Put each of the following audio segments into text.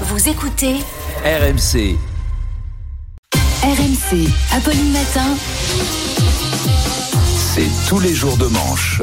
Vous écoutez RMC. RMC, Apolline Matin. C'est tous les jours de manche.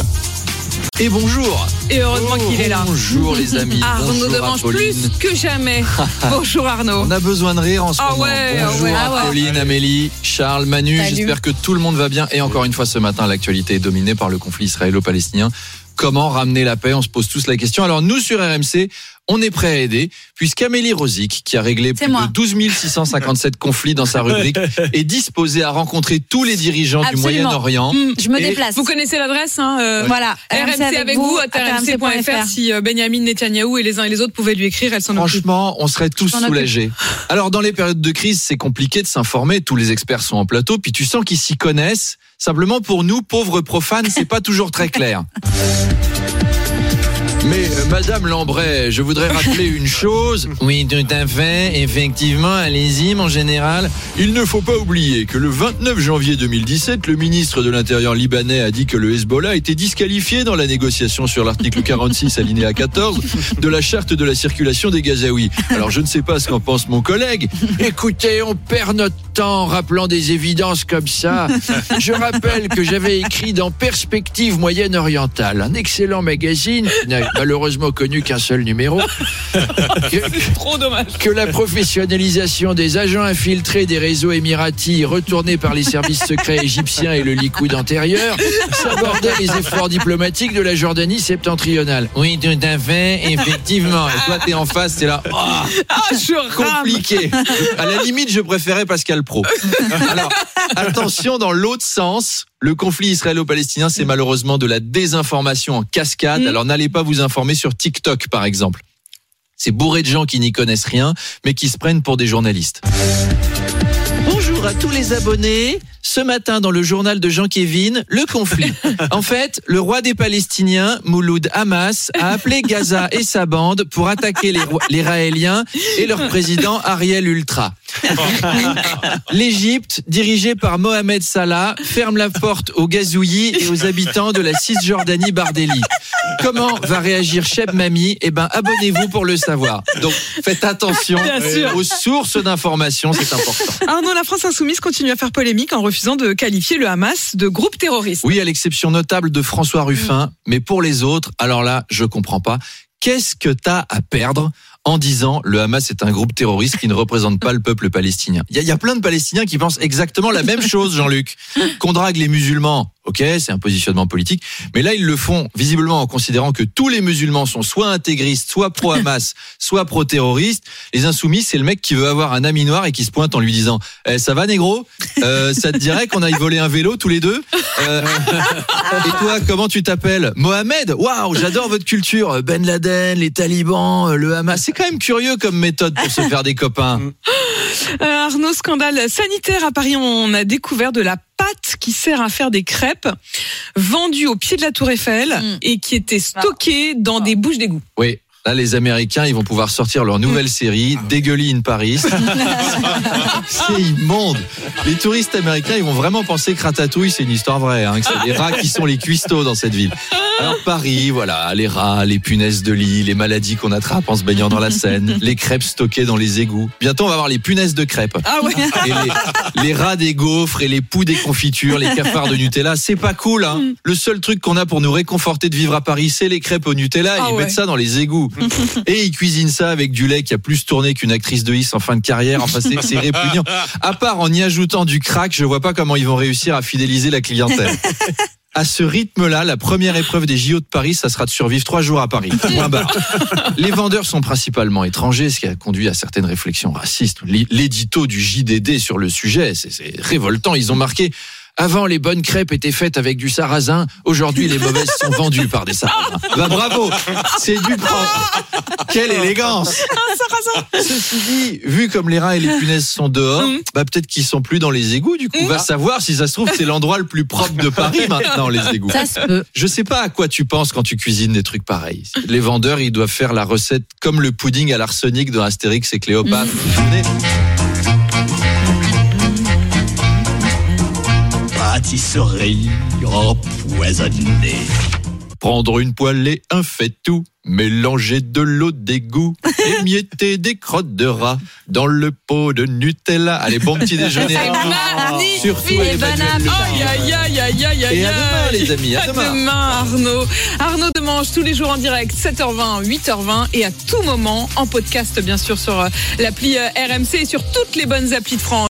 Et bonjour Et heureusement qu'il est là. Bonjour les amis Arnaud Bonjour, demange Apolline. plus que jamais. Bonjour Arnaud. On a besoin de rire en ce Ah moment. ouais, ah Bonjour ouais, ah ouais. Apolline, Amélie, Charles, Manu. J'espère que tout le monde va bien. Et encore une fois ce matin, l'actualité est dominée par le conflit israélo-palestinien. Comment ramener la paix? On se pose tous la question. Alors nous sur RMC, on est prêt à aider puisqu'Amélie Rosic, qui a réglé plus moi. de 12 657 conflits dans sa rubrique, est disposée à rencontrer tous les dirigeants du. Moyen-Orient. Mm. Je me Et déplace. Vous connaissez l'adresse hein, euh, Voilà. RMC avec vous, à rmc.fr si euh, Benjamin Netanyahou et les uns et les autres pouvaient lui écrire, elle s'en occupe. Franchement, on serait tous soulagés. Alors, dans les périodes de crise, c'est compliqué de s'informer. Tous les experts sont en plateau, puis tu sens qu'ils s'y connaissent. Simplement, pour nous, pauvres profanes, c'est pas toujours très clair. Mais euh, Madame Lambray, je voudrais rappeler une chose. Oui, tout à fait. Effectivement, allez-y, mon général. Il ne faut pas oublier que le 29 janvier 2017, le ministre de l'Intérieur libanais a dit que le Hezbollah était disqualifié dans la négociation sur l'article 46 alinéa 14 de la charte de la circulation des Gazaouis. Alors je ne sais pas ce qu'en pense mon collègue. Écoutez, on perd notre temps en rappelant des évidences comme ça. Je rappelle que j'avais écrit dans Perspective moyenne-orientale, un excellent magazine qui n'a malheureusement connu qu'un seul numéro, que, Trop dommage. que la professionnalisation des agents infiltrés des réseaux émiratis retournés par les services secrets égyptiens et le Likoud antérieur s'abordait les efforts diplomatiques de la Jordanie septentrionale. Oui, tout à fait, effectivement. Et toi, t'es en face, t'es là. Oh, Ah, je rame. compliqué. À la limite, je préférais Pascal Pro. Alors, attention dans l'autre sens. Le conflit israélo-palestinien, c'est malheureusement de la désinformation en cascade. Mm. Alors, n'allez pas vous informer sur TikTok, par exemple. C'est bourré de gens qui n'y connaissent rien, mais qui se prennent pour des journalistes. Bonjour à tous les abonnés. Ce matin, dans le journal de Jean-Kévin, le conflit. En fait, le roi des Palestiniens, Mouloud Hamas, a appelé Gaza et sa bande pour attaquer les, les Raéliens et leur président Ariel Ultra. L'Égypte, dirigée par Mohamed Salah, ferme la porte aux gazouillis et aux habitants de la Cisjordanie Bardélie. Comment va réagir Cheb Mami? Eh ben, abonnez-vous pour le savoir. Donc, faites attention aux sources d'informations, c'est important. Arnaud, la France insoumise continue à faire polémique en refusant de qualifier le Hamas de groupe terroriste. Oui, à l'exception notable de François Ruffin, mais pour les autres, alors là, je comprends pas. Qu'est-ce que t'as à perdre? En disant le Hamas est un groupe terroriste qui ne représente pas le peuple palestinien Il y, a- plein de Palestiniens qui pensent exactement la même chose, Jean-Luc. Qu'on drague les musulmans, ok, c'est un positionnement politique, mais là ils le font visiblement en considérant que tous les musulmans sont soit intégristes, soit pro-Hamas, soit pro-terroristes. Les insoumis, c'est le mec qui veut avoir un ami noir et qui se pointe en lui disant Eh, Ça va, négro? Euh, Ça te dirait qu'on aille voler un vélo tous les deux? Euh, et toi, comment tu t'appelles? Mohamed? Waouh, j'adore votre culture. Ben Laden, les talibans, le Hamas. C'est quand même curieux comme méthode pour se faire des copains. Euh, Arnaud, scandale sanitaire à Paris. On a découvert de la pâte qui sert à faire des crêpes vendue au pied de la Tour Eiffel Mm. et qui était stockée dans des bouches d'égout. Oui. Là, les Américains, ils vont pouvoir sortir leur nouvelle série, Dégueulis in Paris. c'est immonde. Les touristes américains, ils vont vraiment penser que Ratatouille, c'est une histoire vraie. Hein, que c'est les rats qui sont les cuistots dans cette ville. Alors Paris, voilà, les rats, les punaises de lit, les maladies qu'on attrape en se baignant dans la Seine, les crêpes stockées dans les égouts. Bientôt, on va avoir les punaises de crêpes. Ah ouais. Et les, les rats des gaufres et les poux des confitures, les cafards de Nutella, c'est pas cool. Hein. Le seul truc qu'on a pour nous réconforter de vivre à Paris, c'est les crêpes au Nutella. Ah ils ouais. mettent ça dans les égouts. et ils cuisinent ça avec du lait qui a plus tourné qu'une actrice de Is en fin de carrière. Enfin, c'est répugnant. À part en y ajoutant du crack, je vois pas comment ils vont réussir à fidéliser la clientèle. À ce rythme-là, la première épreuve des JO de Paris, ça sera de survivre trois jours à Paris. Point barre. Les vendeurs sont principalement étrangers, ce qui a conduit à certaines réflexions racistes. L'édito du JDD sur le sujet, c'est- c'est révoltant. Ils ont marqué Avant, les bonnes crêpes étaient faites avec du sarrasin. Aujourd'hui, les mauvaises sont vendues par des sarrasins. Bah bravo, c'est du propre. Quelle élégance. Ceci dit, vu comme les rats et les punaises sont dehors, Mhm. bah peut-être qu'ils sont plus dans les égouts. Du coup, on va savoir si ça se trouve c'est l'endroit le plus propre de Paris maintenant, les égouts. Ça se peut. Je sais pas à quoi tu penses quand tu cuisines des trucs pareils. Les vendeurs, ils doivent faire la recette comme le pudding à l'arsenic dans Astérix et Cléopâtre. Souvenez pâtisserie empoisonnée. Prendre une poêle et un fait-tout. Mélanger de l'eau d'égout. Émietter des crottes de rat dans le pot de Nutella. Allez, bon petit déjeuner. Magnifique. Surtout Emmanuel Aïe, Le aïe, aïe, aïe, aïe, aïe. Et à demain, les amis. À À demain. demain, Arnaud. Arnaud Demange, tous les jours en direct, 7h20, 8h20 et à tout moment en podcast, bien sûr, sur euh, l'appli euh, RMC et sur toutes les bonnes applis de France.